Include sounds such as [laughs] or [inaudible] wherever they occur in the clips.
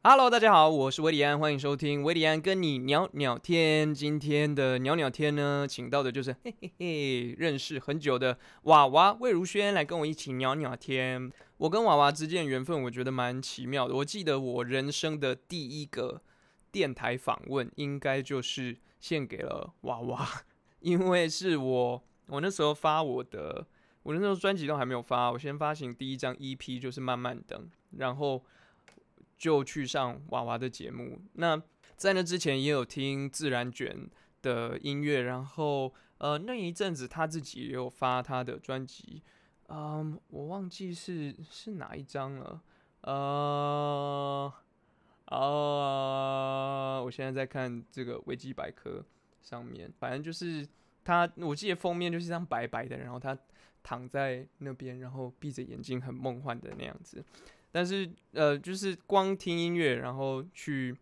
Hello，大家好，我是维里安，欢迎收听维里安跟你聊聊天。今天的聊聊天呢，请到的就是嘿嘿嘿，认识很久的娃娃魏如萱来跟我一起聊聊天。我跟娃娃之间的缘分，我觉得蛮奇妙的。我记得我人生的第一个电台访问，应该就是献给了娃娃，[laughs] 因为是我我那时候发我的，我那时候专辑都还没有发，我先发行第一张 EP 就是慢慢等，然后。就去上娃娃的节目。那在那之前也有听自然卷的音乐，然后呃那一阵子他自己也有发他的专辑，嗯，我忘记是是哪一张了，呃啊，我现在在看这个维基百科上面，反正就是他，我记得封面就是一张白白的，然后他躺在那边，然后闭着眼睛，很梦幻的那样子。但是，呃，就是光听音乐，然后去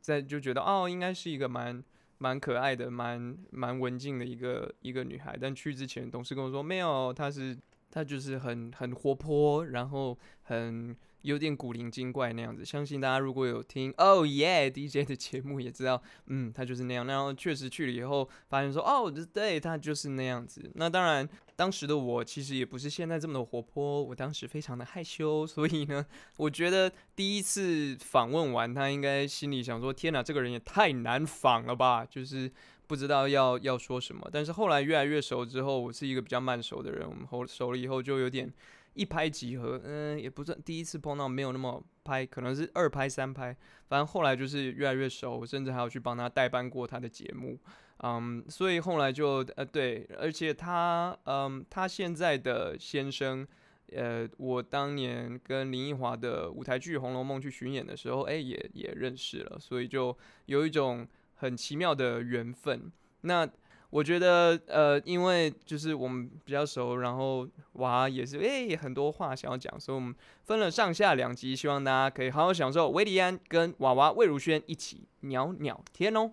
在就觉得哦，应该是一个蛮蛮可爱的、蛮蛮文静的一个一个女孩。但去之前，董事跟我说没有，她是她就是很很活泼，然后很。有点古灵精怪那样子，相信大家如果有听哦耶 DJ 的节目，也知道，嗯，他就是那样。然后确实去了以后，发现说，哦，对，他就是那样子。那当然，当时的我其实也不是现在这么的活泼，我当时非常的害羞，所以呢，我觉得第一次访问完，他应该心里想说，天哪，这个人也太难访了吧，就是不知道要要说什么。但是后来越来越熟之后，我是一个比较慢熟的人，我们后熟了以后就有点。一拍即合，嗯，也不算第一次碰到，没有那么拍，可能是二拍三拍，反正后来就是越来越熟，甚至还有去帮他代班过他的节目，嗯，所以后来就呃对，而且他嗯他现在的先生，呃，我当年跟林奕华的舞台剧《红楼梦》去巡演的时候，哎，也也认识了，所以就有一种很奇妙的缘分。那。我觉得，呃，因为就是我们比较熟，然后娃也是，哎，很多话想要讲，所以我们分了上下两集，希望大家可以好好享受维利安跟娃娃魏如萱一起鸟鸟天哦。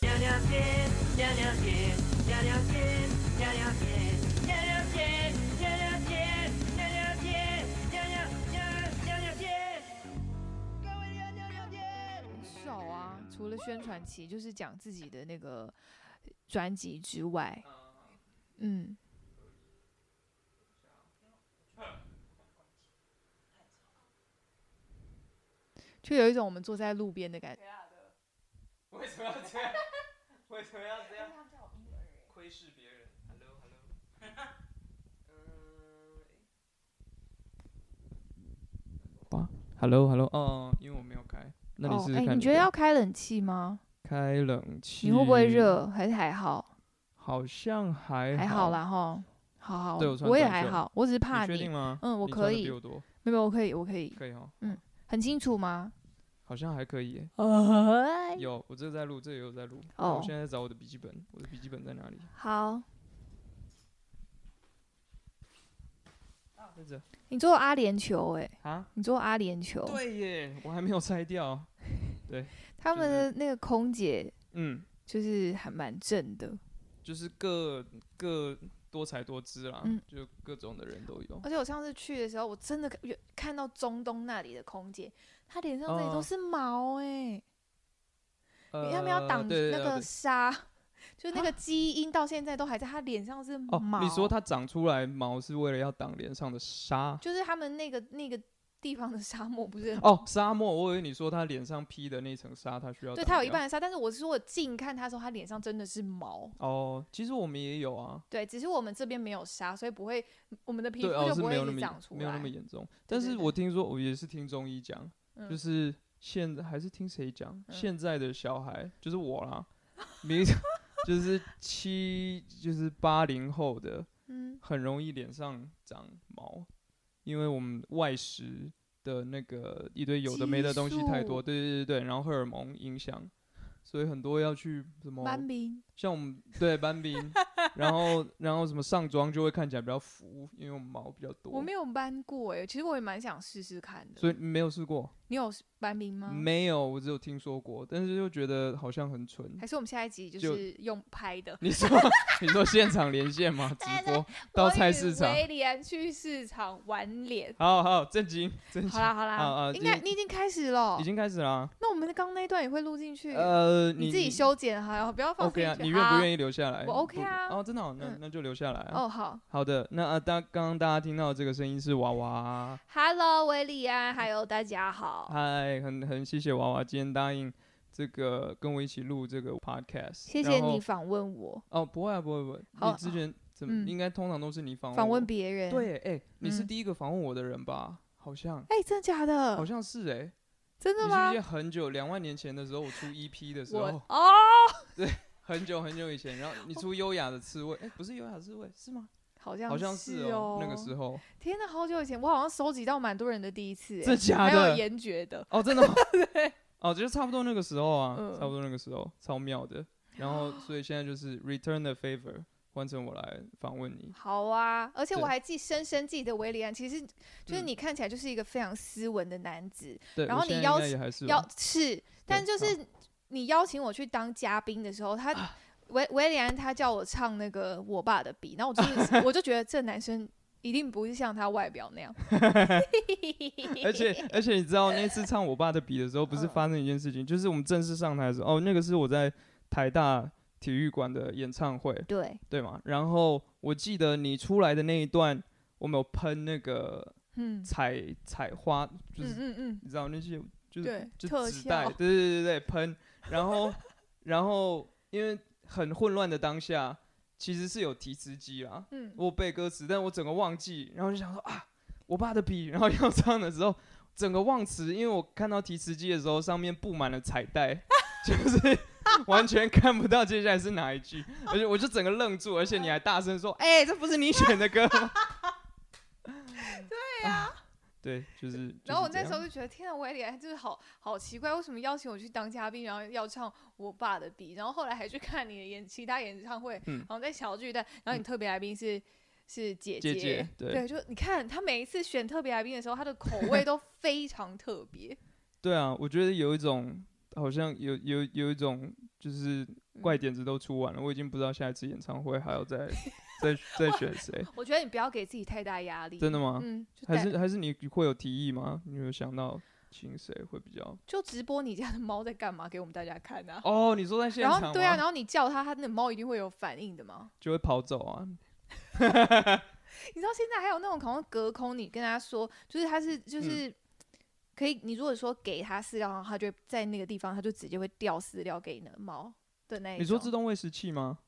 除了宣传期，就是讲自己的那个专辑之外，嗯，就有一种我们坐在路边的感觉。[laughs] 为什么要这样？为什么要这样？窥视别人。[laughs] [laughs] Hello，Hello。嗯。Hello，Hello。哦，因为我没有开。那你是？哎，你觉得要开冷气吗？开冷气。你会不会热？还是还好？好像还还好啦哈。好好，对我也还好，我只是怕你。确定吗？嗯，我可以。没有，我可以，我可以。可以哈。嗯，很清楚吗？好像还可以。有，我这个在录，这也有在录。哦。我现在在找我的笔记本，我的笔记本在哪里？好。你做阿联酋哎？啊？你做阿联酋？对耶，我还没有拆掉。[laughs] 对。他们的那个空姐，嗯，就是还蛮正的。就是各各多才多姿啦，嗯，就各种的人都有。而且我上次去的时候，我真的看到中东那里的空姐，她脸上这里都是毛哎。呃。他们要挡那个纱。就那个基因到现在都还在，他脸上是毛。你说他长出来毛是为了要挡脸上的沙？就是他们那个那个地方的沙漠不是？哦，沙漠，我以为你说他脸上披的那层纱，他需要。对他有一半的沙，但是我是说我近看他说他脸上真的是毛。哦，其实我们也有啊。对，只是我们这边没有沙，所以不会我们的皮肤就不会长出来，没有那么严重。但是我听说，我也是听中医讲，就是现在还是听谁讲？现在的小孩就是我啦，[laughs] 没。就是七，就是八零后的，[laughs] 嗯，很容易脸上长毛，因为我们外食的那个一堆有的没的东西太多，对对对对，然后荷尔蒙影响，所以很多要去什么，像我们对斑冰，[laughs] 然后然后什么上妆就会看起来比较浮，因为我们毛比较多。我没有搬过哎，其实我也蛮想试试看的。所以没有试过？你有搬名吗？没有，我只有听说过，但是又觉得好像很蠢。还是我们下一集就是用拍的？[laughs] 你说你说现场连线吗？[laughs] 直播到菜市场？威廉去市场玩脸。好好震惊震惊。好啦好啦，应该你已经开始了，已经开始了。那我们的刚那段也会录进去？呃，你自己修剪哈，不要放。OK 啊，你愿不愿意留下来？我 OK 啊。哦，真的好，那那就留下来。哦，好好的。那啊，大刚刚大家听到这个声音是娃娃。Hello，威利安，还有大家好。嗨，很。很谢谢娃娃今天答应这个跟我一起录这个 podcast。谢谢你访问我。哦，不会啊，不会不会。你之前怎么应该通常都是你访访问别人？对，哎，你是第一个访问我的人吧？好像。哎，真的假的？好像是哎。真的吗？很久，两万年前的时候，我出 EP 的时候。哦。[laughs] 对，很久很久以前，然后你出优雅的刺猬，哎，不是优雅刺猬，是吗？好像好像是哦，那个时候。天哪，好久以前，我好像收集到蛮多人的第一次，真假的？还有严爵的。哦，真的。[laughs] 对。[laughs] 哦，就是差不多那个时候啊，差不多那个时候，超妙的。[laughs] 然后，所以现在就是 return the favor，换成我来访问你。好啊，而且我还记深深记得维里安，其实就是你看起来就是一个非常斯文的男子。对。然后你邀请邀是，但就是你邀请我去当嘉宾的时候，他。维维里安他叫我唱那个我爸的笔，然后我就是我就觉得这男生一定不是像他外表那样。[laughs] 而且而且你知道那次唱我爸的笔的时候，不是发生一件事情，就是我们正式上台的时候，哦，那个是我在台大体育馆的演唱会，对对嘛？然后我记得你出来的那一段，我们有喷那个彩彩花，就是嗯嗯你知道那些就是就纸袋，对对对对喷，然后然后因为。很混乱的当下，其实是有提词机啦，嗯，我背歌词，但我整个忘记，然后就想说啊，我爸的笔，然后要唱的时候，整个忘词，因为我看到提词机的时候，上面布满了彩带，[laughs] 就是 [laughs] 完全看不到接下来是哪一句，而且我就整个愣住，而且你还大声说，哎，这不是你选的歌吗？[laughs] 对呀。对，就是。然后我那时候就觉得，天啊，威廉就是好好奇怪，为什么邀请我去当嘉宾，然后要唱我爸的笔，然后后来还去看你的演其他演唱会，然后在小巨蛋，然后你特别来宾是是姐姐，对，就你看他每一次选特别来宾的时候，他的口味 [laughs] 都非常特别。[laughs] 对啊，我觉得有一种好像有有有一种就是怪点子都出完了，我已经不知道下一次演唱会还要再。在 [laughs] 在选谁？我觉得你不要给自己太大压力。真的吗？嗯，还是还是你会有提议吗？你有想到请谁会比较？就直播你家的猫在干嘛给我们大家看啊？哦，你说在现场？然后对啊，然后你叫它，它那猫一定会有反应的吗？[laughs] 就会跑走啊。[laughs] 你知道现在还有那种可能隔空，你跟他说，就是它是就是可以，你如果说给它饲料，然后它就在那个地方，它就直接会掉饲料给你的猫的那。你说自动喂食器吗？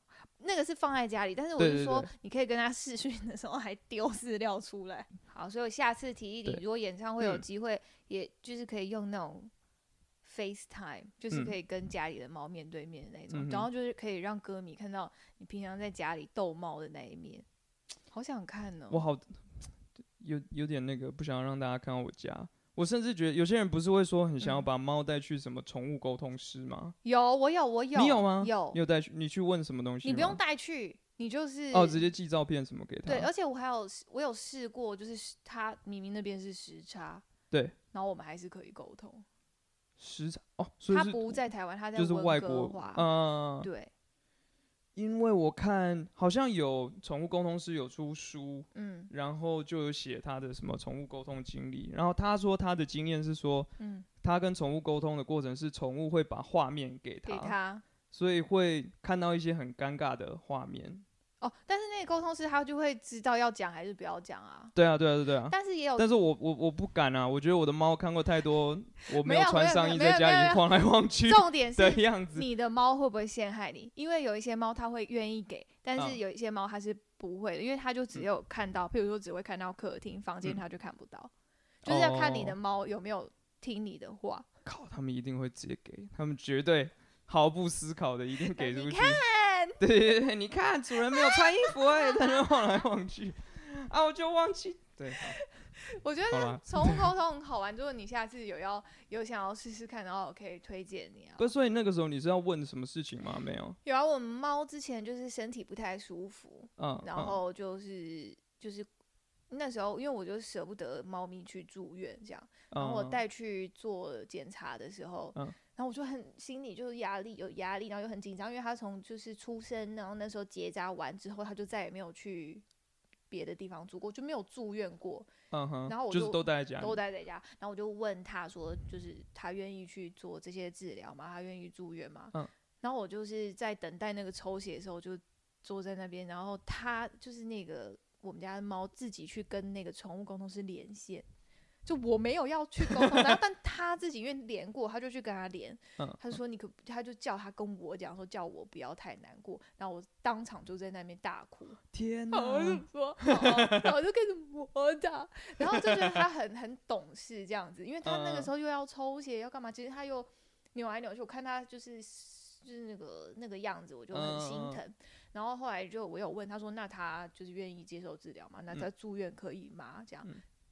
那个是放在家里，但是我是说，你可以跟他试训的时候还丢饲料出来。好，所以我下次提议你，如果演唱会有机会，也就是可以用那种 FaceTime，就是可以跟家里的猫面对面的那种，然后就是可以让歌迷看到你平常在家里逗猫的那一面。好想看呢。我好有有点那个，不想让大家看到我家。我甚至觉得有些人不是会说很想要把猫带去什么宠物沟通师吗？有，我有，我有。你有吗？有。你有带去？你去问什么东西？你不用带去，你就是哦，直接寄照片什么给他。对，而且我还有我有试过，就是他明明那边是时差，对，然后我们还是可以沟通。时差哦，所以他不在台湾，他在就是外国话，嗯，对。因为我看好像有宠物沟通师有出书，嗯，然后就有写他的什么宠物沟通经历，然后他说他的经验是说，嗯，他跟宠物沟通的过程是宠物会把画面给他，给他，所以会看到一些很尴尬的画面。哦，但是那个沟通师他就会知道要讲还是不要讲啊？对啊，对啊，对啊。但是也有，但是我我我不敢啊！我觉得我的猫看过太多，我没有穿上衣在家里晃来晃去。重点是样子，你的猫会不会陷害你？因为有一些猫它会愿意给，但是有一些猫它是不会的，因为它就只有看到，譬如说只会看到客厅、房间，它就看不到。就是要看你的猫有没有听你的话。靠，他们一定会直接给，他们绝对毫不思考的一定给出去。对 [laughs] 对对，你看主人没有穿衣服哎，在那晃来晃去，啊，我就忘记。对，[laughs] 我觉得宠物沟通很好玩，如果你下次有要有想要试试看然后，我可以推荐你啊。不，所以那个时候你是要问什么事情吗？没有。有啊，我们猫之前就是身体不太舒服，嗯，然后就是就是那时候，因为我就舍不得猫咪去住院这样，然后我带去做检查的时候，嗯，然后我就很心里就是压力有压力，然后又很紧张，因为他从就是出生，然后那时候结扎完之后，他就再也没有去。别的地方住过就没有住院过，嗯哼，然后我就都待在家，都待在家。然后我就问他说，就是他愿意去做这些治疗吗？他愿意住院吗？嗯，然后我就是在等待那个抽血的时候，就坐在那边，然后他就是那个我们家的猫自己去跟那个宠物沟通师连线。就我没有要去沟通，然后但他自己因为连过，他就去跟他连，他就说你可，他就叫他跟我讲说叫我不要太难过，然后我当场就在那边大哭，天哪！我就说，然后我就开始磨他，然后就觉得他很很懂事这样子，因为他那个时候又要抽血要干嘛，其实他又扭来扭去，我看他就是就是那个那个样子，我就很心疼。然后后来就我有问他说，那他就是愿意接受治疗吗？那他住院可以吗？这样，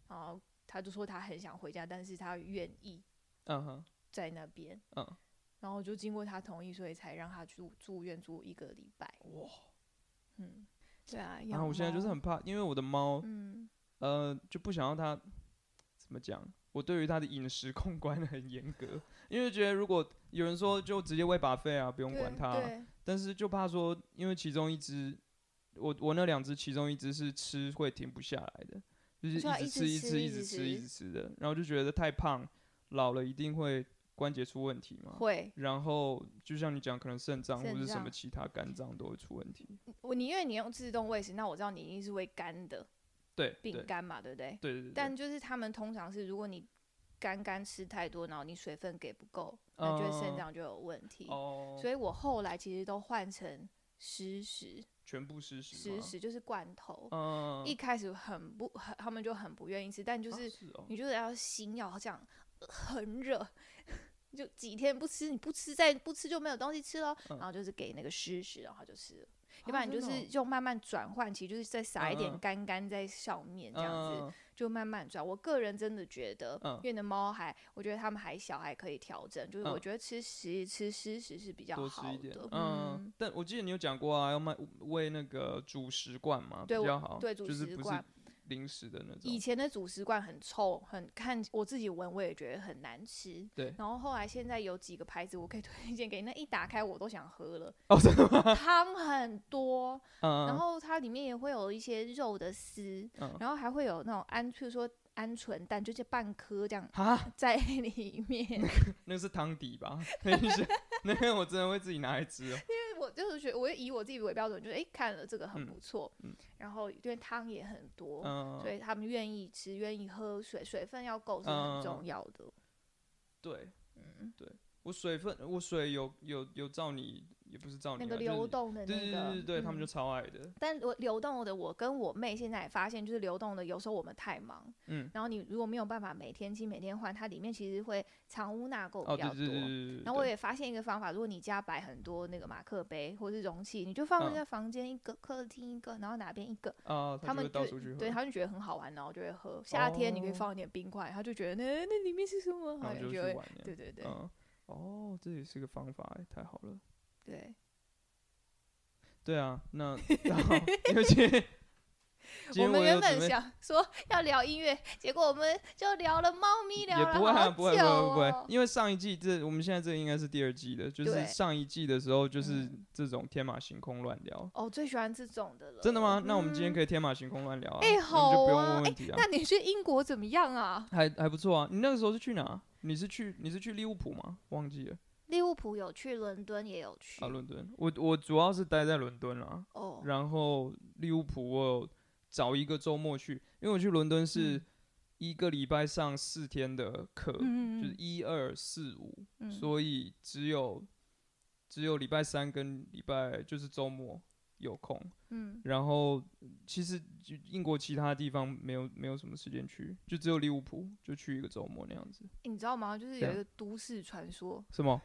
然后。他就说他很想回家，但是他愿意，嗯哼，在那边，嗯，然后就经过他同意，所以才让他住住院住一个礼拜。哇，嗯，对啊。然后我现在就是很怕，因为我的猫，嗯，呃，就不想要它怎么讲。我对于它的饮食控管很严格，因为觉得如果有人说就直接喂把费啊，不用管它，但是就怕说，因为其中一只，我我那两只其中一只是吃会停不下来的。就是一直吃，一直吃，一直吃，一直吃的，然后就觉得太胖，老了一定会关节出问题嘛。会。然后就像你讲，可能肾脏或者什么其他肝脏都会出问题。我你因为你用自动喂食，那我知道你一定是喂干的。对。饼干嘛，对不对？对对对。但就是他们通常是，如果你干干吃太多，然后你水分给不够，那就肾脏就有问题。哦。所以我后来其实都换成湿食。全部湿食，湿食就是罐头。嗯，一开始很不，很他们就很不愿意吃，但就是你就是要心要这样，很热，[laughs] 就几天不吃，你不吃再不吃就没有东西吃了。然后就是给那个湿食，然后就吃了。要不然就是就慢慢转换，其实就是再撒一点干干在上面，这样子就慢慢转。我个人真的觉得，因为的猫还，我觉得它们还小，还可以调整。就是我觉得吃食吃湿食是比较好的。嗯，但我记得你有讲过啊，要卖喂那个主食罐嘛，比较好，对主食罐。零食的那种，以前的主食罐很臭，很看我自己闻我也觉得很难吃。对，然后后来现在有几个牌子我可以推荐给你，那一打开我都想喝了。哦，真的吗？[laughs] 汤很多，[laughs] 嗯，然后它里面也会有一些肉的丝，嗯，然后还会有那种鹌，譬如说鹌鹑蛋，就是半颗这样 [laughs] 在里面。那是汤底吧？那个我真的会自己拿来吃哦。我就是觉得，我以我自己为标准，就是哎，看了这个很不错，然后因为汤也很多，所以他们愿意吃，愿意喝水，水分要够是很重要的。对，嗯，对我水分，我水有有有照你。也不是照那个流动的那个，对对对对，他们就超爱的。但我流动的，我跟我妹现在也发现，就是流动的，有时候我们太忙，嗯，然后你如果没有办法每天清、每天换，它里面其实会藏污纳垢比较多。然后我也发现一个方法，如果你家摆很多那个马克杯或是容器，你就放在房间一个，客厅一个，然后哪边一个，啊，他们就对，他就觉得很好玩，然后就会喝。夏天你可以放一点冰块，他就觉得那那里面是什么，然后就会，对对对，哦，这也是个方法，太好了，对。对啊，那 [laughs] 然后因为今天 [laughs] 我们原本想说要聊音乐，结果我们就聊了猫咪，聊了不会不会不会不会，因为上一季这我们现在这应该是第二季的，就是上一季的时候就是这种天马行空乱聊。哦，最喜欢这种的了。真的吗？那我们今天可以天马行空乱聊啊。哎，好啊。哎，那你去英国怎么样啊？还还不错啊。你那个时候是去哪？你是去你是去利物浦吗？忘记了。利物浦有去，伦敦也有去。啊，伦敦，我我主要是待在伦敦啦。哦。然后利物浦我有找一个周末去，因为我去伦敦是一个礼拜上四天的课，就是一二四五，所以只有只有礼拜三跟礼拜就是周末有空。嗯。然后其实英国其他地方没有没有什么时间去，就只有利物浦就去一个周末那样子。你知道吗？就是有一个都市传说。什么？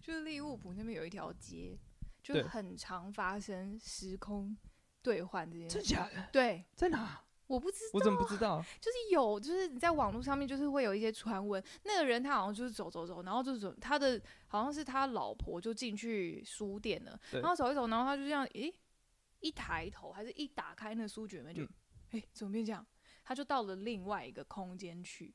就是利物浦那边有一条街，就很常发生时空兑换这件事。真假的？对，在哪？我不知道，我怎么不知道？就是有，就是你在网络上面就是会有一些传闻，那个人他好像就是走走走，然后就是他的好像是他老婆就进去书店了，然后走一走，然后他就这样，诶，一抬头还是一打开那书卷门就，诶，怎么变这样？他就到了另外一个空间去。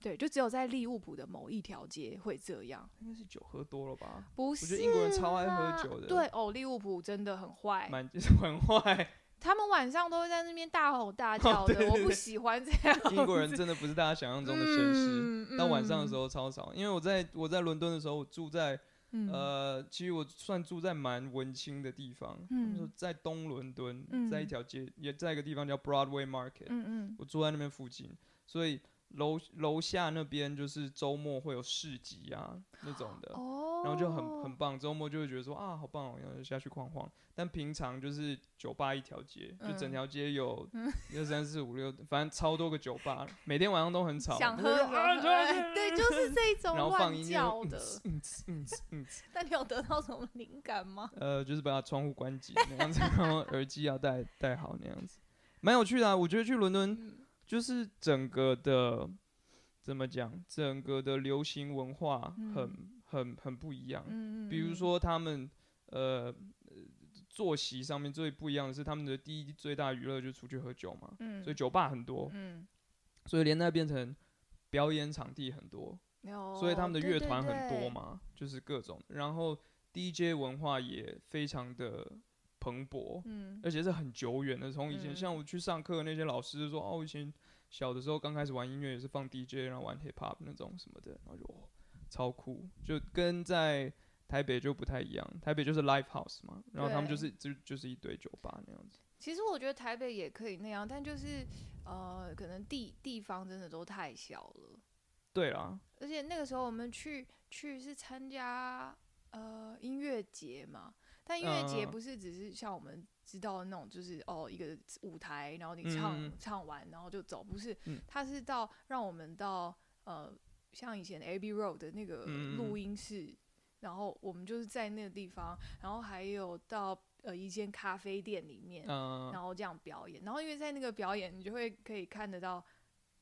对，就只有在利物浦的某一条街会这样。应该是酒喝多了吧？不是，我觉得英国人超爱喝酒的。对哦，利物浦真的很坏，蛮 [laughs] 就是很坏。[laughs] 他们晚上都会在那边大吼大叫的，我不喜欢这样。英国人真的不是大家想象中的绅士，到晚上的时候超吵。因为我在我在伦敦的时候，我住在呃，其实我算住在蛮文青的地方，在东伦敦，在一条街，也在一个地方叫 Broadway Market。嗯嗯，我住在那边附近，所以。楼楼下那边就是周末会有市集啊那种的，然后就很很棒。周末就会觉得说啊好棒哦，然后下去晃晃。但平常就是酒吧一条街，就整条街有一二三四五六，反正超多个酒吧，每天晚上都很吵。想喝对，就是这种然后放音乐的。嗯嗯嗯。[laughs] 那你有得到什么灵感吗？呃，就是把窗户关紧那样子，然后耳机要戴戴好那样子，蛮有趣的。啊我觉得去伦敦。就是整个的怎么讲？整个的流行文化很很很不一样。嗯比如说他们呃作息上面最不一样的是，他们的第一最大娱乐就出去喝酒嘛。嗯。所以酒吧很多。嗯。所以连带变成表演场地很多。所以他们的乐团很多嘛，就是各种。然后 DJ 文化也非常的。蓬勃，嗯，而且是很久远的。从以前，像我去上课，那些老师说，哦，以前小的时候刚开始玩音乐也是放 DJ，然后玩 hip hop 那种什么的，然后就超酷，就跟在台北就不太一样。台北就是 live house 嘛，然后他们就是就就是一堆酒吧那样子。其实我觉得台北也可以那样，但就是呃，可能地地方真的都太小了。对啦，而且那个时候我们去去是参加呃音乐节嘛。但音乐节不是只是像我们知道的那种，就是哦一个舞台，然后你唱唱完，然后就走，不是，它是到让我们到呃像以前 Abbey Road 的那个录音室，然后我们就是在那个地方，然后还有到呃一间咖啡店里面，然后这样表演，然后因为在那个表演，你就会可以看得到，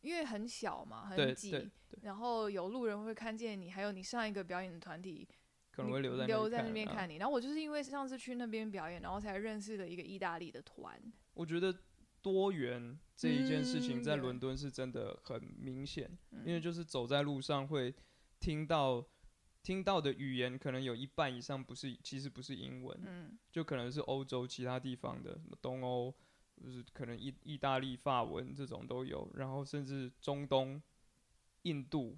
因为很小嘛，很挤，然后有路人会看见你，还有你上一个表演的团体。可能会留在留在那边看你，然后我就是因为上次去那边表演，然后才认识了一个意大利的团。我觉得多元这一件事情在伦敦是真的很明显，因为就是走在路上会听到听到的语言，可能有一半以上不是，其实不是英文，嗯，就可能是欧洲其他地方的，什么东欧，就是可能意意大利、法文这种都有，然后甚至中东、印度。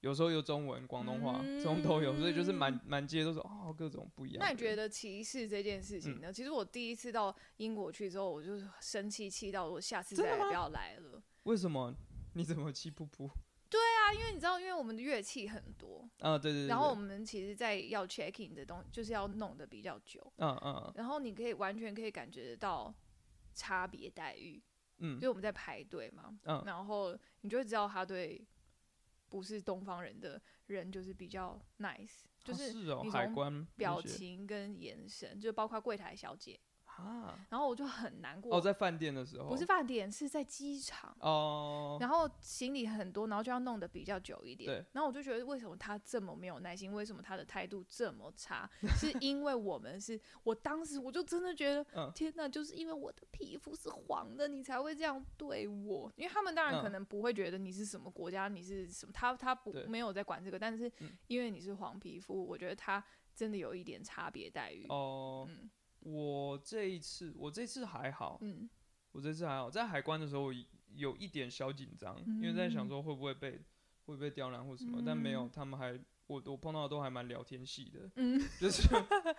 有时候有中文、广东话，这种都有，所以就是满满街都是哦，各种不一样。那你觉得歧视这件事情呢？其实我第一次到英国去之后，我就生气，气到我下次再也不要来了。为什么？你怎么气噗噗？对啊，因为你知道，因为我们的乐器很多啊，对对对。然后我们其实，在要 checking 的东，就是要弄的比较久，嗯嗯。然后你可以完全可以感觉得到差别待遇，嗯，就我们在排队嘛，嗯，然后你就会知道他对。不是东方人的人就是比较 nice，就是你从表情跟眼神，就包括柜台小姐。啊，然后我就很难过。哦，在饭店的时候，不是饭店，是在机场。哦。然后行李很多，然后就要弄得比较久一点。对。然后我就觉得，为什么他这么没有耐心？为什么他的态度这么差？是因为我们是，我当时我就真的觉得，天哪，就是因为我的皮肤是黄的，你才会这样对我。因为他们当然可能不会觉得你是什么国家，你是什么，他他不没有在管这个。但是因为你是黄皮肤，我觉得他真的有一点差别待遇。哦。嗯。我这一次，我这次还好，嗯，我这次还好，在海关的时候有一点小紧张，因为在想说会不会被会被刁难或什么，但没有，他们还我我碰到的都还蛮聊天系的，嗯，[laughs] 就是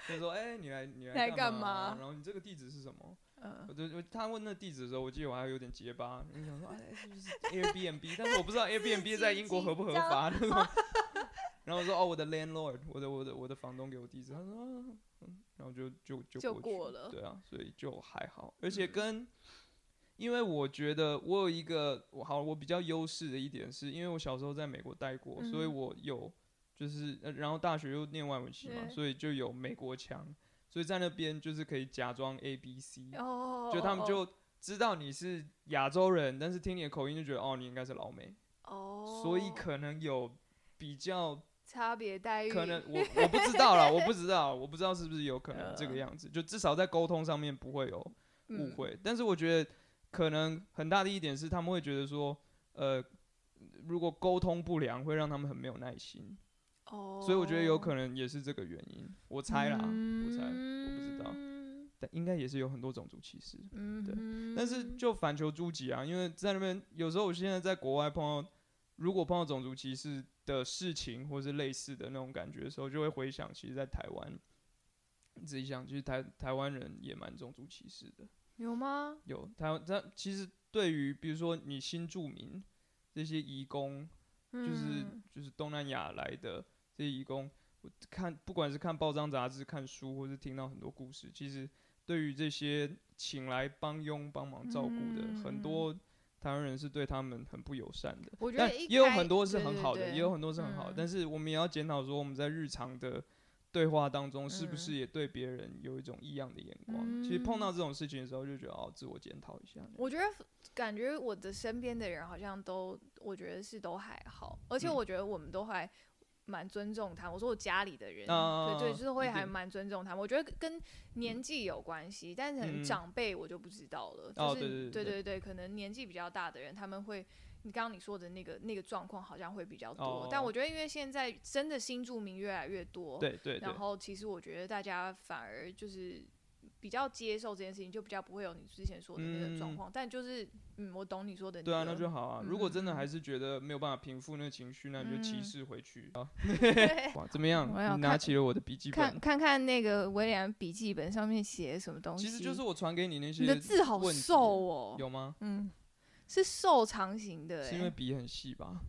就说哎你来你来干嘛？然后你这个地址是什么？嗯，我就他问那地址的时候，我记得我还有点结巴，你想说哎是不是 Airbnb？但是我不知道 Airbnb 在英国合不合法 [laughs] 那种。[laughs] 然后说哦，我的 landlord，我的我的我的房东给我地址，他说，嗯，然后就就就过了，对啊，所以就还好，而且跟，因为我觉得我有一个我好我比较优势的一点是，因为我小时候在美国待过，所以我有就是然后大学又念外文系嘛，所以就有美国腔，所以在那边就是可以假装 A B C，就他们就知道你是亚洲人，但是听你的口音就觉得哦，你应该是老美。哦，所以可能有比较差别待遇。可能我 [laughs] 我不知道啦，我不知道，我不知道是不是有可能这个样子。就至少在沟通上面不会有误会。但是我觉得可能很大的一点是，他们会觉得说，呃，如果沟通不良，会让他们很没有耐心。哦，所以我觉得有可能也是这个原因。我猜啦，我猜，我不知道。但应该也是有很多种族歧视。嗯，对。但是就反求诸己啊，因为在那边有时候我现在在国外碰到。如果碰到种族歧视的事情，或是类似的那种感觉的时候，就会回想，其实，在台湾，自己想，其实台台湾人也蛮种族歧视的。有吗？有台湾，他其实对于比如说你新住民这些移工，就是就是东南亚来的这些移工，我看不管是看报章杂志、看书，或是听到很多故事，其实对于这些请来帮佣、帮忙照顾的很多。台湾人是对他们很不友善的，但也有很多是很好的，也有很多是很好的。但是我们也要检讨说，我们在日常的对话当中，是不是也对别人有一种异样的眼光？其实碰到这种事情的时候，就觉得哦，自我检讨一下。我觉得感觉我的身边的人好像都，我觉得是都还好，而且我觉得我们都还。蛮尊重他，我说我家里的人，对对，就是会还蛮尊重他。我觉得跟年纪有关系，但是可能长辈我就不知道了。就是对对对，可能年纪比较大的人，他们会，你刚刚你说的那个那个状况好像会比较多。但我觉得因为现在真的新住民越来越多，对对，然后其实我觉得大家反而就是。比较接受这件事情，就比较不会有你之前说的那个状况。但就是，嗯，我懂你说的。对啊，那就好啊。如果真的还是觉得没有办法平复那个情绪，那你就歧视回去啊。[laughs] 哇，怎么样？你拿起了我的笔记本，看看看那个威廉笔记本上面写什么东西。其实就是我传给你那些。你的字好瘦哦。有吗？嗯，是瘦长型的。是因为笔很细吧？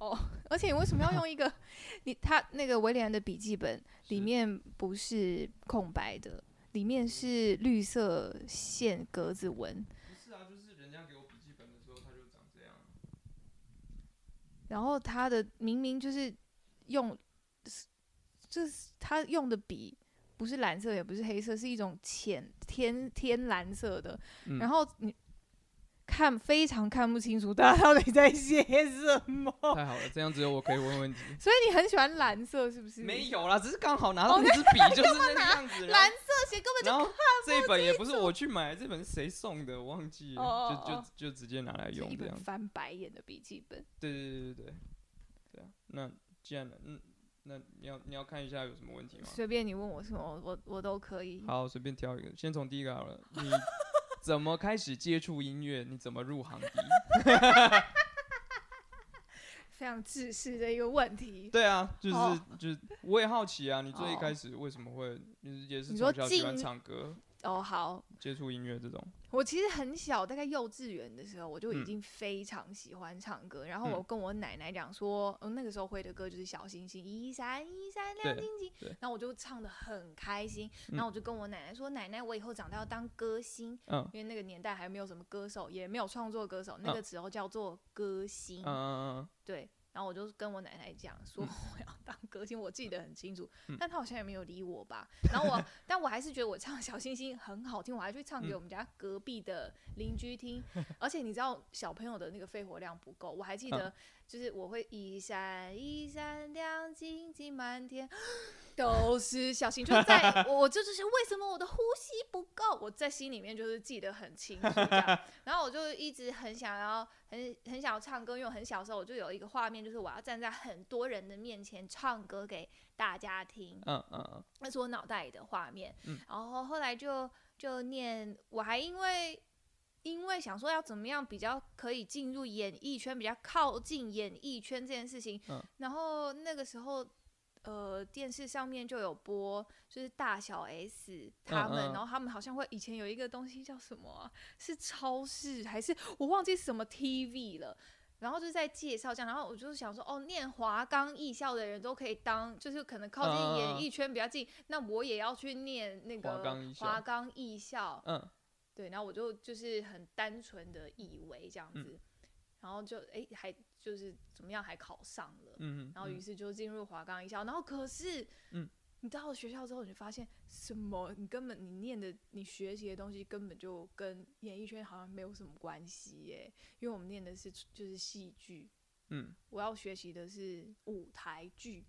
哦，而且你为什么要用一个？[laughs] 你他那个威廉的笔记本里面不是空白的。里面是绿色线格子纹。不是啊，就是人家给我笔记本的时候，它就长这样。然后他的明明就是用，就是他用的笔不是蓝色，也不是黑色，是一种浅天天蓝色的。然后你。看非常看不清楚，大家到底在写什么？太好了，这样只有我可以问问题。所以你很喜欢蓝色，是不是？没有啦，只是刚好拿到那支笔就是那个样子。蓝色写根本就看不这一本也不是我去买，这本是谁送的？我忘记了，就就就直接拿来用这样。翻白眼的笔记本。对对对对对，对啊。那既然嗯，那你要你要看一下有什么问题吗？随便你问我什么，我我都可以。好，随便挑一个，先从第一个好了。你。怎么开始接触音乐？你怎么入行的？[laughs] 非常自私的一个问题。对啊，就是就是，我也好奇啊，你最一开始为什么会，也是从小喜欢唱歌？哦，好，接触音乐这种。我其实很小，大概幼稚园的时候，我就已经非常喜欢唱歌。然后我跟我奶奶讲说，嗯，那个时候会的歌就是《小星星一闪一闪亮晶晶》，然后我就唱的很开心。然后我就跟我奶奶说，奶奶，我以后长大要当歌星。嗯，因为那个年代还没有什么歌手，也没有创作歌手，那个时候叫做歌星。嗯嗯嗯，对。然后我就跟我奶奶讲说 [laughs] 我要当歌星，我记得很清楚，但她好像也没有理我吧。然后我，但我还是觉得我唱小星星很好听，我还去唱给我们家隔壁的邻居听。而且你知道小朋友的那个肺活量不够，我还记得就是我会一闪一闪亮晶晶满天。都是小心，[laughs] 就在我就是为什么我的呼吸不够，我在心里面就是记得很清楚这样。[laughs] 然后我就一直很想要，很很想要唱歌，因为我很小时候我就有一个画面，就是我要站在很多人的面前唱歌给大家听。嗯嗯嗯，那是我脑袋里的画面。嗯，然后后来就就念，我还因为因为想说要怎么样比较可以进入演艺圈，比较靠近演艺圈这件事情。嗯，然后那个时候。呃，电视上面就有播，就是大小 S 他们，然后他们好像会以前有一个东西叫什么，是超市还是我忘记什么 TV 了，然后就在介绍这样，然后我就是想说，哦，念华冈艺校的人都可以当，就是可能靠近演艺圈比较近，那我也要去念那个华冈艺校，嗯，对，然后我就就是很单纯的以为这样子。然后就哎，还就是怎么样，还考上了，嗯然后于是就进入华冈艺校，然后可是，嗯，你到了学校之后，你就发现什么？你根本你念的、你学习的东西根本就跟演艺圈好像没有什么关系耶。因为我们念的是就是戏剧，嗯，我要学习的是舞台剧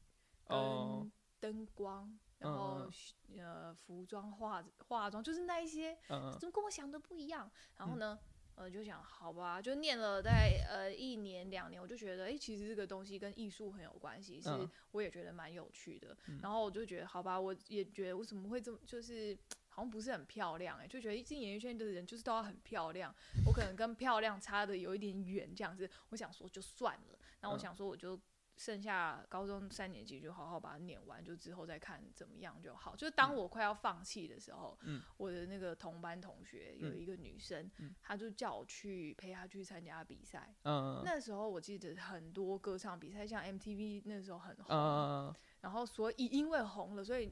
跟灯光，然后呃服装化化妆，就是那一些，怎么跟我想的不一样？然后呢？呃，就想好吧，就念了大概呃一年两年，我就觉得，哎，其实这个东西跟艺术很有关系，是我也觉得蛮有趣的。然后我就觉得，好吧，我也觉得为什么会这么，就是好像不是很漂亮，哎，就觉得一进演艺圈的人就是都要很漂亮，我可能跟漂亮差的有一点远，这样子，我想说就算了。然后我想说我就。剩下高中三年级就好好把它念完，就之后再看怎么样就好。就是当我快要放弃的时候，我的那个同班同学有一个女生，她就叫我去陪她去参加比赛。那时候我记得很多歌唱比赛，像 MTV 那时候很红，然后所以因为红了，所以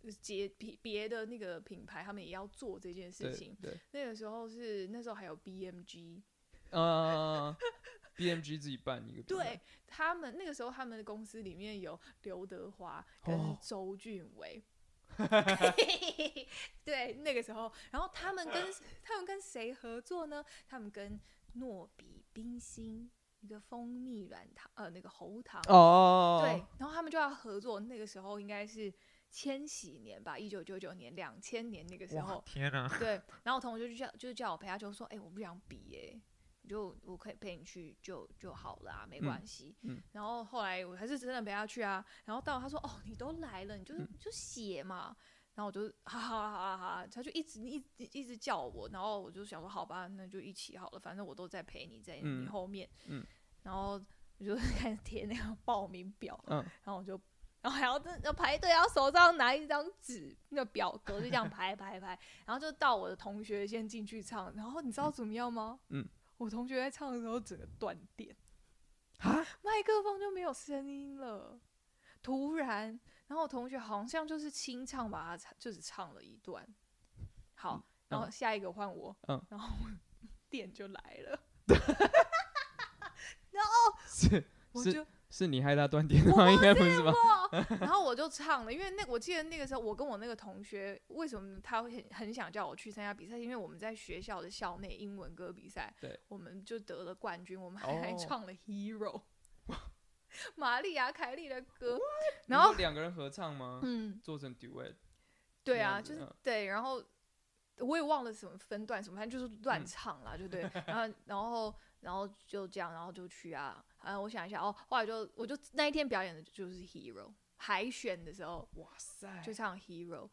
别别别的那个品牌他们也要做这件事情。那个时候是那时候还有 BMG。[laughs] M G 自己办一个，对他们那个时候，他们的公司里面有刘德华跟周俊伟，[laughs] 对那个时候，然后他们跟 [laughs] 他们跟谁合作呢？他们跟诺比冰心一个蜂蜜软糖，呃，那个喉糖哦，对，然后他们就要合作。那个时候应该是千禧年吧，一九九九年、两千年那个时候，天哪！对，然后我同学就叫就是叫我陪他，就说：“哎，我不想比哎。”就我可以陪你去就就好了啊，没关系。然后后来我还是真的陪他去啊。然后到他说哦，你都来了，你就就写嘛。然后我就哈哈哈哈，他就一直一直一直叫我。然后我就想说好吧，那就一起好了，反正我都在陪你在你后面。然后我就开始填那个报名表。然后我就然后还要要排队，要手上拿一张纸，那个表格就这样排排排。然后就到我的同学先进去唱。然后你知道怎么样吗？嗯。我同学在唱的时候，整个断电，啊，麦克风就没有声音了。突然，然后我同学好像就是清唱，吧，他唱就只唱了一段。好，然后下一个换我，嗯，然后 [laughs] 电就来了。[laughs] [laughs] 然后是，我就是你害他断电吗？应该不是吧？[laughs] 然后我就唱了，因为那我记得那个时候，我跟我那个同学，为什么他会很很想叫我去参加比赛？因为我们在学校的校内英文歌比赛，对，我们就得了冠军，我们还唱了《Hero》，[laughs] 玛丽亚·凯莉的歌，然后两个人合唱吗？嗯，做成 duet。对啊，就是对，然后我也忘了什么分段什么，反正就是乱唱啦，就对，然后然后然后就这样，然后就去啊，嗯，我想一下哦，后来就我就那一天表演的就是《Hero》。海选的时候，哇塞，就唱 Hero。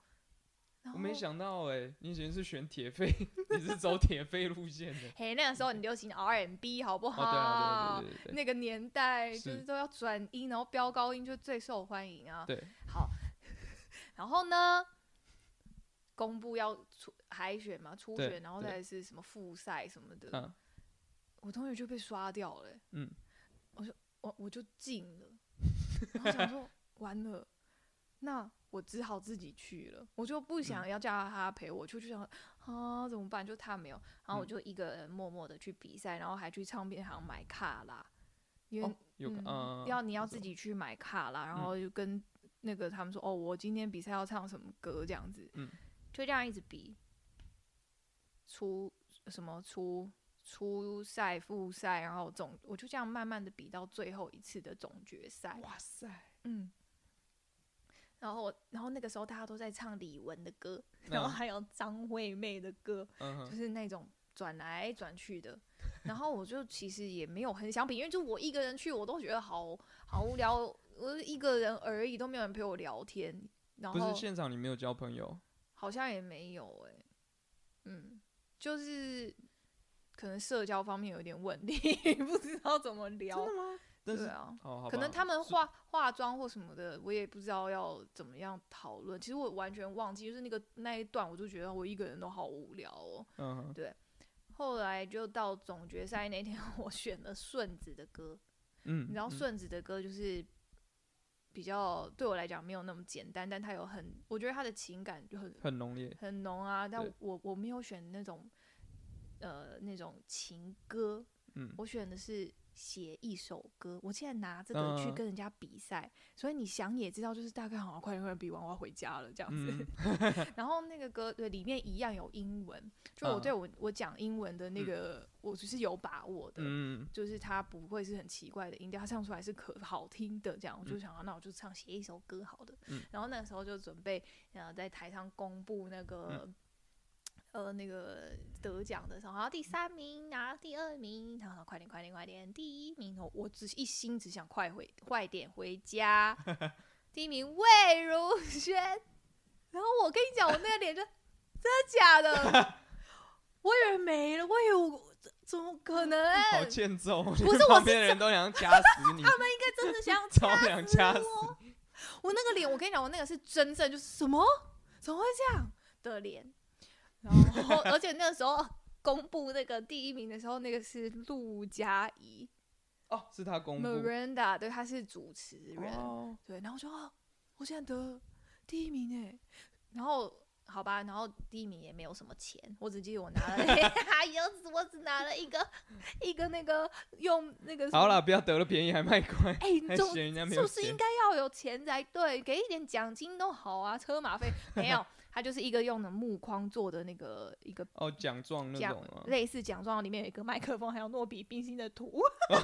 我没想到哎，你以前是选铁肺，[laughs] 你是走铁肺路线的。嘿，那个时候很流行 R&B 好不好？对啊，对对对那个年代就是都要转音，然后飙高音就最受欢迎啊。对。好，[laughs] 然后呢，公布要出海选嘛，初选，然后再是什么复赛什么的。嗯。我同学就被刷掉了。嗯。我就我我就进了，然后想说。完了，那我只好自己去了。我就不想要叫他陪我出去，想啊怎么办？就他没有，然后我就一个人默默的去比赛，然后还去唱片行买卡啦，因为嗯要你要自己去买卡啦，然后就跟那个他们说哦，我今天比赛要唱什么歌这样子，嗯，就这样一直比，出什么初初赛、复赛，然后总我就这样慢慢的比到最后一次的总决赛。哇塞，嗯。然后，然后那个时候大家都在唱李玟的歌，然后还有张惠妹的歌，就是那种转来转去的。然后我就其实也没有很想比，因为就我一个人去，我都觉得好好无聊，我一个人而已，都没有人陪我聊天。然后不是现场你没有交朋友？好像也没有哎，嗯，就是可能社交方面有点问题，[laughs] 不知道怎么聊。真的吗？对啊，可能他们化化妆或什么的，我也不知道要怎么样讨论。其实我完全忘记，就是那个那一段，我就觉得我一个人都好无聊哦。嗯，对。后来就到总决赛那天，[laughs] 我选了顺子的歌。嗯，你知道顺子的歌就是比较对我来讲没有那么简单，但他有很，我觉得他的情感就很很浓烈，很浓啊。但我我没有选那种呃那种情歌，嗯，我选的是。写一首歌，我现在拿这个去跟人家比赛，所以你想也知道，就是大概好像快点快点比完，我要回家了这样子。[laughs] 然后那个歌对里面一样有英文，就我对我我讲英文的那个，我只是有把握的，嗯就是它不会是很奇怪的音调，它唱出来是可好听的这样。我就想，那我就唱写一首歌好的。然后那个时候就准备呃在台上公布那个。呃，那个得奖的时候，然后第三名，然后第二名，然后快点，快点，快点，第一名，我我只一心只想快回，快点回家。[laughs] 第一名魏如萱，然后我跟你讲，我那个脸就真的假的？[laughs] 我以为没了，我以为我怎么可能？[laughs] 好欠揍！不是，旁边的人都想掐死你，他们应该真的想掐死我。我那个脸，我跟你讲，我那个是真正就是什么？怎么会这样的脸？然后，而且那个时候 [laughs] 公布那个第一名的时候，那个是陆佳怡，哦，是他公布。Miranda，对，他是主持人，对。然后说，哦，我现在得第一名哎。然后，好吧，然后第一名也没有什么钱，我只记得我拿了，[laughs] 还有我只拿了一个一个那个用那个。好了，不要得了便宜还卖乖，哎，是不是应该要有钱才对？给一点奖金都好啊，车马费没有。它就是一个用的木框做的那个一个哦奖状那种，类似奖状里面有一个麦克风，还有诺比冰心的图，[laughs] 有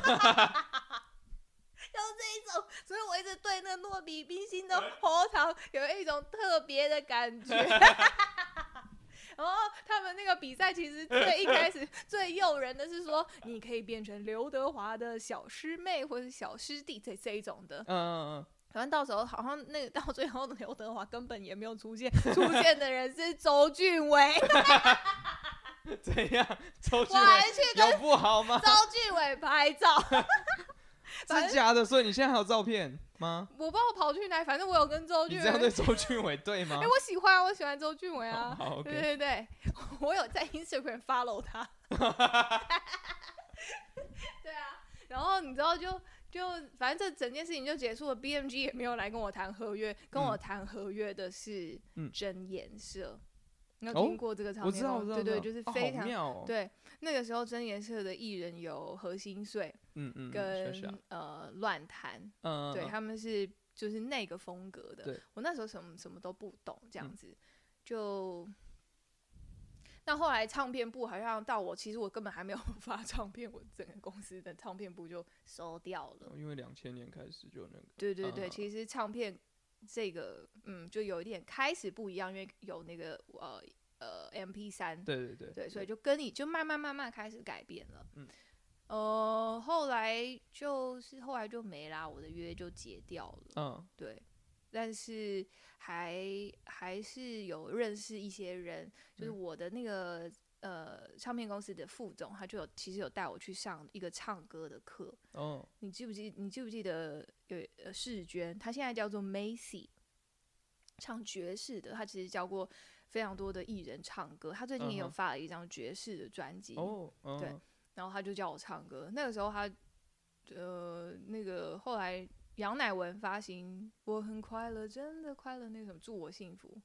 这一种，所以我一直对那诺比冰心的喉糖有一种特别的感觉。[laughs] 然后他们那个比赛其实最一开始 [laughs] 最诱人的是说，你可以变成刘德华的小师妹或者小师弟这这一种的。嗯嗯嗯。反正到时候好像那个 [laughs] 到最后，刘德华根本也没有出现，出现的人是周俊伟。[laughs] 怎样？周俊伟有不好吗？周俊伟拍照，[laughs] 是假的，所以你现在还有照片吗？我不知道我跑去哪，反正我有跟周俊伟。这样对周俊伟对吗？哎，我喜欢，我喜欢周俊伟啊。好，对对对，我有在 Instagram follow 他。对啊，然后你知道就。就反正这整件事情就结束了，BMG 也没有来跟我谈合约，跟我谈合约的是真颜色。你有听过这个场面吗？对对，就是非常对。那个时候真颜色的艺人有何心碎，嗯嗯，跟呃乱弹，嗯，对他们是就是那个风格的。我那时候什么什么都不懂，这样子就。那后来唱片部好像到我，其实我根本还没有 [laughs] 发唱片，我整个公司的唱片部就收掉了。因为两千年开始就那个。对对对，其实唱片这个，嗯，就有一点开始不一样，因为有那个呃呃 M P 三。对对对。对，所以就跟你就慢慢慢慢开始改变了。嗯。呃，后来就是后来就没啦，我的约就结掉了。嗯。对。但是还还是有认识一些人，就是我的那个呃唱片公司的副总，他就有其实有带我去上一个唱歌的课。哦，你记不记？你记不记得有呃世娟？她现在叫做 Macy，唱爵士的。她其实教过非常多的艺人唱歌。她最近也有发了一张爵士的专辑。哦，对。然后他就叫我唱歌。那个时候他呃那个后来。杨乃文发行《我很快乐，真的快乐》那个什么，祝我幸福。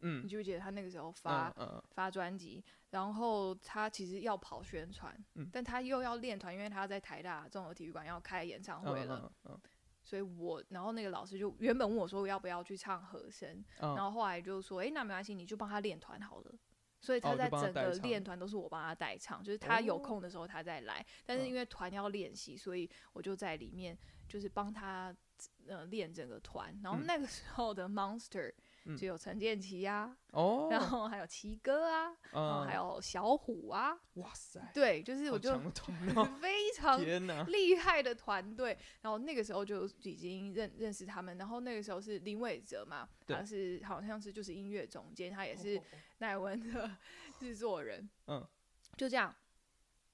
嗯，你记不记得他那个时候发发专辑，然后他其实要跑宣传，但他又要练团，因为他在台大综合体育馆要开演唱会了。嗯，所以我然后那个老师就原本问我说要不要去唱和声，然后后来就说，哎，那没关系，你就帮他练团好了。所以他在整个练团都是我帮他代唱，就是他有空的时候他再来，但是因为团要练习，所以我就在里面。就是帮他呃练整个团，然后那个时候的 Monster 就有陈建奇呀，哦，[laughs] 然后还有奇哥啊，然后还有小虎啊，哇塞，对，就是我就 [laughs] 非常 [laughs] 厉害的团队，然后那个时候就已经认认识他们，然后那个时候是林伟哲嘛，他是好像是就是音乐总监，他也是奈文的制作人，嗯，就这样，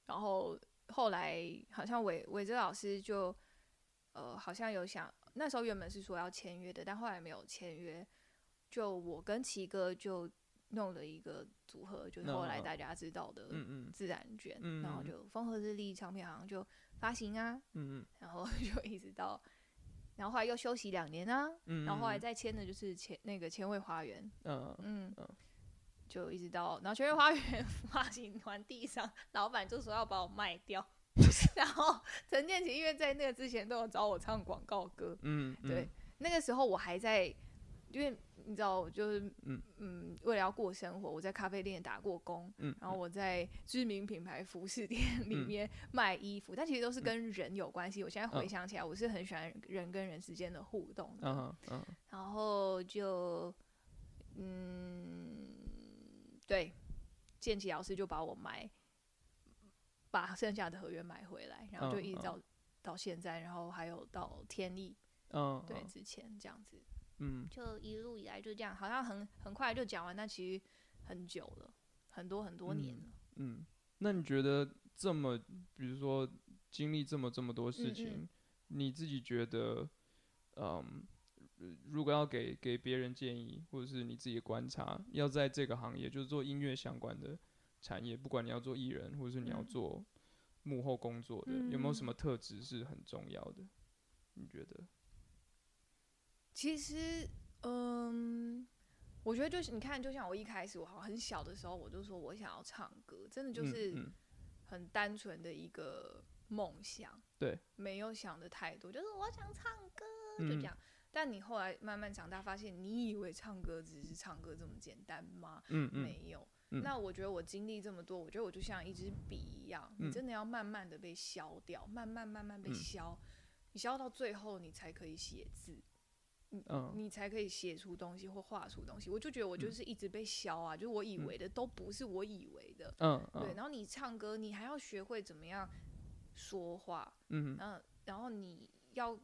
然后后来好像伟伟哲老师就。呃，好像有想那时候原本是说要签约的，但后来没有签约。就我跟奇哥就弄了一个组合，就是后来大家知道的自然卷，然后就风和日丽唱片好像就发行啊，嗯嗯，[laughs] 然后就一直到，然后后来又休息两年啊，然后后来再签的就是前那个千惠花园，嗯嗯嗯，就一直到然后千惠花园 [laughs] 发行完地上，老板就说要把我卖掉。[laughs] 然后陈建奇因为在那个之前都有找我唱广告歌，嗯，对，那个时候我还在，因为你知道，就是嗯。嗯，为了要过生活，我在咖啡店打过工，嗯，然后我在知名品牌服饰店 [laughs] 里面卖衣服，但其实都是跟人有关系。我现在回想起来，我是很喜欢人跟人之间的互动的，嗯嗯，然后就嗯，对，建奇老师就把我买。把剩下的合约买回来，然后就一直到到现在，然后还有到天意，嗯，对，之前这样子，嗯，就一路以来就这样，好像很很快就讲完，但其实很久了，很多很多年了。嗯，那你觉得这么，比如说经历这么这么多事情，你自己觉得，嗯，如果要给给别人建议，或者是你自己的观察，要在这个行业，就是做音乐相关的。产业，不管你要做艺人，或者是你要做幕后工作的，有没有什么特质是很重要的？你觉得？其实，嗯，我觉得就是你看，就像我一开始我好很小的时候，我就说我想要唱歌，真的就是很单纯的一个梦想，对，没有想的太多，就是我想唱歌，就这样。但你后来慢慢长大，发现你以为唱歌只是唱歌这么简单吗？嗯嗯，没有。那我觉得我经历这么多，我觉得我就像一支笔一样，你真的要慢慢的被削掉，慢慢慢慢被削，你削到最后，你才可以写字，嗯，你才可以写出东西或画出东西。我就觉得我就是一直被削啊，就是我以为的都不是我以为的，嗯，对。然后你唱歌，你还要学会怎么样说话，嗯，然后你要。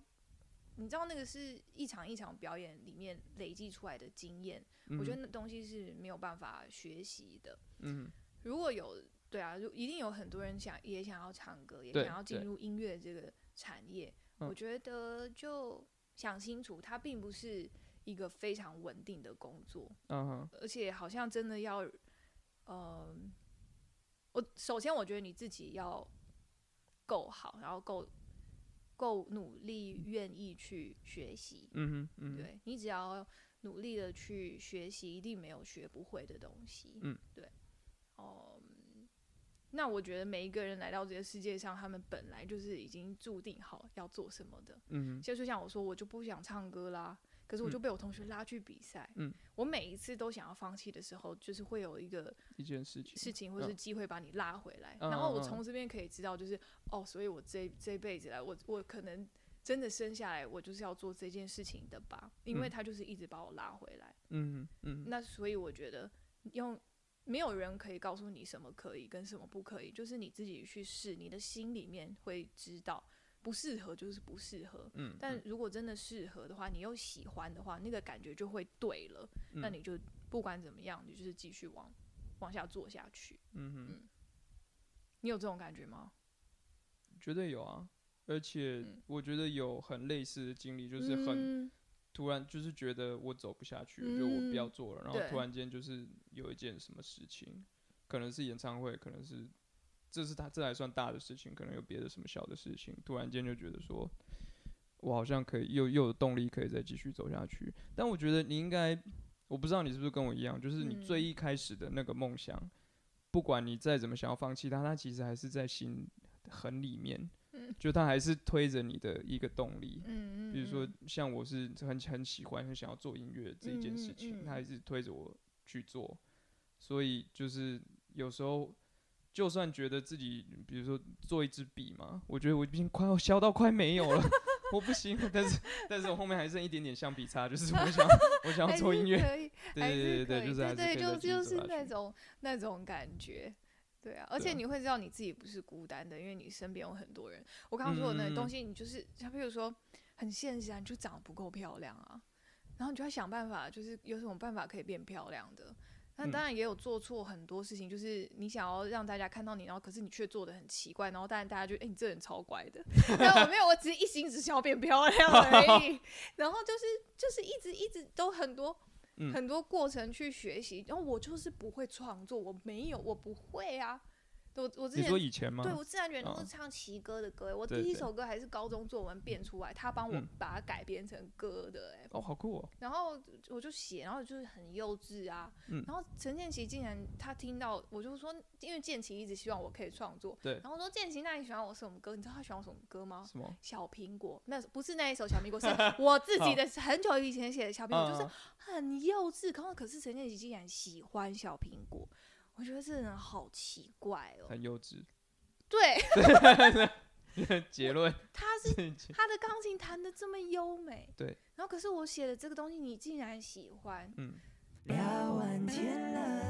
你知道那个是一场一场表演里面累积出来的经验，我觉得那东西是没有办法学习的。嗯，如果有对啊，就一定有很多人想也想要唱歌，也想要进入音乐这个产业。我觉得就想清楚，它并不是一个非常稳定的工作。嗯而且好像真的要，嗯，我首先我觉得你自己要够好，然后够。够努力，愿意去学习。嗯哼，对你只要努力的去学习，一定没有学不会的东西。嗯，对。哦，那我觉得每一个人来到这个世界上，他们本来就是已经注定好要做什么的。嗯就像我说，我就不想唱歌啦。可是我就被我同学拉去比赛，嗯，我每一次都想要放弃的时候，就是会有一个一件事情，事情或是机会把你拉回来，然后我从这边可以知道，就是哦，所以我这这辈子来，我我可能真的生下来，我就是要做这件事情的吧，因为他就是一直把我拉回来，嗯嗯，那所以我觉得用没有人可以告诉你什么可以跟什么不可以，就是你自己去试，你的心里面会知道。不适合就是不适合，嗯，但如果真的适合的话，你又喜欢的话，那个感觉就会对了，那你就不管怎么样，你就是继续往往下做下去，嗯哼，你有这种感觉吗？绝对有啊，而且我觉得有很类似的经历，就是很突然，就是觉得我走不下去，就我不要做了，然后突然间就是有一件什么事情，可能是演唱会，可能是。这是他，这还算大的事情，可能有别的什么小的事情，突然间就觉得说，我好像可以又又有动力可以再继续走下去。但我觉得你应该，我不知道你是不是跟我一样，就是你最一开始的那个梦想，不管你再怎么想要放弃它，它其实还是在心很里面，就它还是推着你的一个动力。嗯比如说像我是很很喜欢很想要做音乐这一件事情，它还是推着我去做。所以就是有时候。就算觉得自己，比如说做一支笔嘛，我觉得我已经快要削到快没有了，[laughs] 我不行。但是，但是我后面还剩一点点橡皮擦，就是我想，[laughs] 我想要做音乐。对对对对，就是对对，就就是那种那种感觉，对啊。而且你会知道你自己不是孤单的，因为你身边有很多人。我刚刚说的那个东西，你就是像比如说很现实啊，你就长得不够漂亮啊，然后你就要想办法，就是有什么办法可以变漂亮的。那当然也有做错很多事情，就是你想要让大家看到你，然后可是你却做的很奇怪，然后当然大家就哎你这人超乖的，但我没有，我只是一心只想要变漂亮而已。[laughs] 然后就是就是一直一直都很多很多过程去学习，然后我就是不会创作，我没有，我不会啊。我我之你说前以前吗？对我自然觉得都哦是唱奇歌的歌欸，我第一首歌还是高中作文变出来，他帮我嗯把它改编成歌的哎、哦，好酷哦。然后我就写，然后就是很幼稚啊。嗯然后陈建奇竟然他听到，我就说，因为建奇一直希望我可以创作，对然后我说建奇，那你喜欢我什么歌？你知道他喜欢我什么歌吗？什么？小苹果，那不是那一首小苹果，是 [laughs] 我自己的很久以前写的小苹果，就是嗯很幼稚。可可是陈建奇竟然喜欢小苹果，我觉得这人好奇怪哦。很幼稚。对，[laughs] 结论他 [laughs] 是他的钢琴弹的这么优美，对，然后可是我写的这个东西你竟然喜欢，嗯，聊完天了。